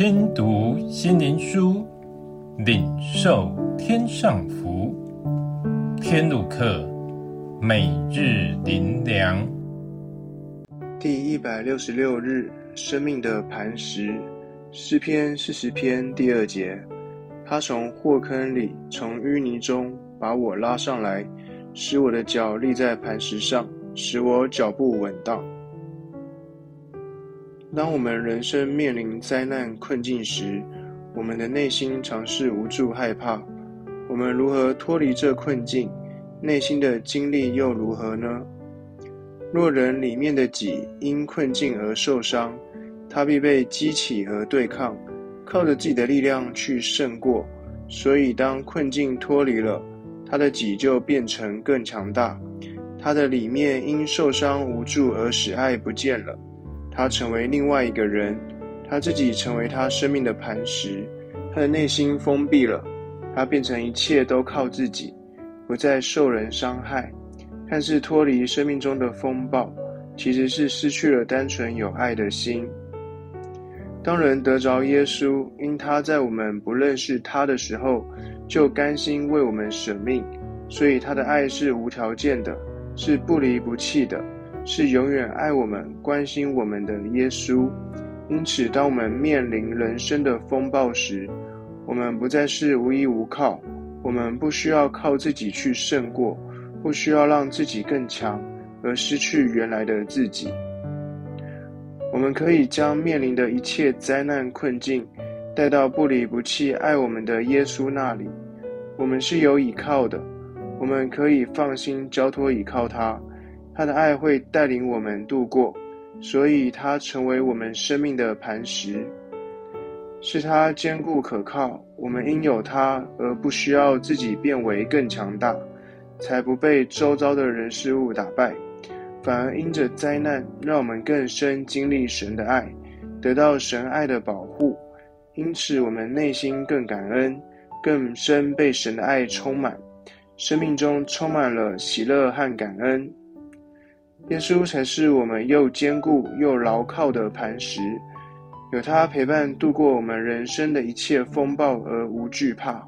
听读心灵书，领受天上福。天路客，每日灵粮。第一百六十六日，生命的磐石，诗篇四十篇第二节。他从祸坑里，从淤泥中把我拉上来，使我的脚立在磐石上，使我脚步稳当。当我们人生面临灾难困境时，我们的内心常是无助害怕。我们如何脱离这困境？内心的经历又如何呢？若人里面的己因困境而受伤，他必被激起而对抗，靠着自己的力量去胜过。所以，当困境脱离了，他的己就变成更强大。他的里面因受伤无助而使爱不见了。他成为另外一个人，他自己成为他生命的磐石，他的内心封闭了，他变成一切都靠自己，不再受人伤害，看似脱离生命中的风暴，其实是失去了单纯有爱的心。当人得着耶稣，因他在我们不认识他的时候，就甘心为我们舍命，所以他的爱是无条件的，是不离不弃的。是永远爱我们、关心我们的耶稣。因此，当我们面临人生的风暴时，我们不再是无依无靠。我们不需要靠自己去胜过，不需要让自己更强而失去原来的自己。我们可以将面临的一切灾难困境带到不离不弃、爱我们的耶稣那里。我们是有依靠的，我们可以放心交托依靠他。他的爱会带领我们度过，所以他成为我们生命的磐石，是他坚固可靠。我们因有他而不需要自己变为更强大，才不被周遭的人事物打败，反而因着灾难，让我们更深经历神的爱，得到神爱的保护。因此，我们内心更感恩，更深被神的爱充满，生命中充满了喜乐和感恩。耶稣才是我们又坚固又牢靠的磐石，有他陪伴度过我们人生的一切风暴而无惧怕。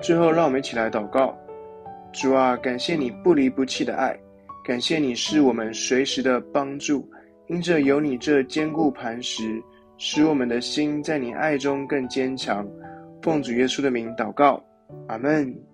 最后，让我们一起来祷告：主啊，感谢你不离不弃的爱，感谢你是我们随时的帮助，因着有你这坚固磐石，使我们的心在你爱中更坚强。奉主耶稣的名祷告，阿门。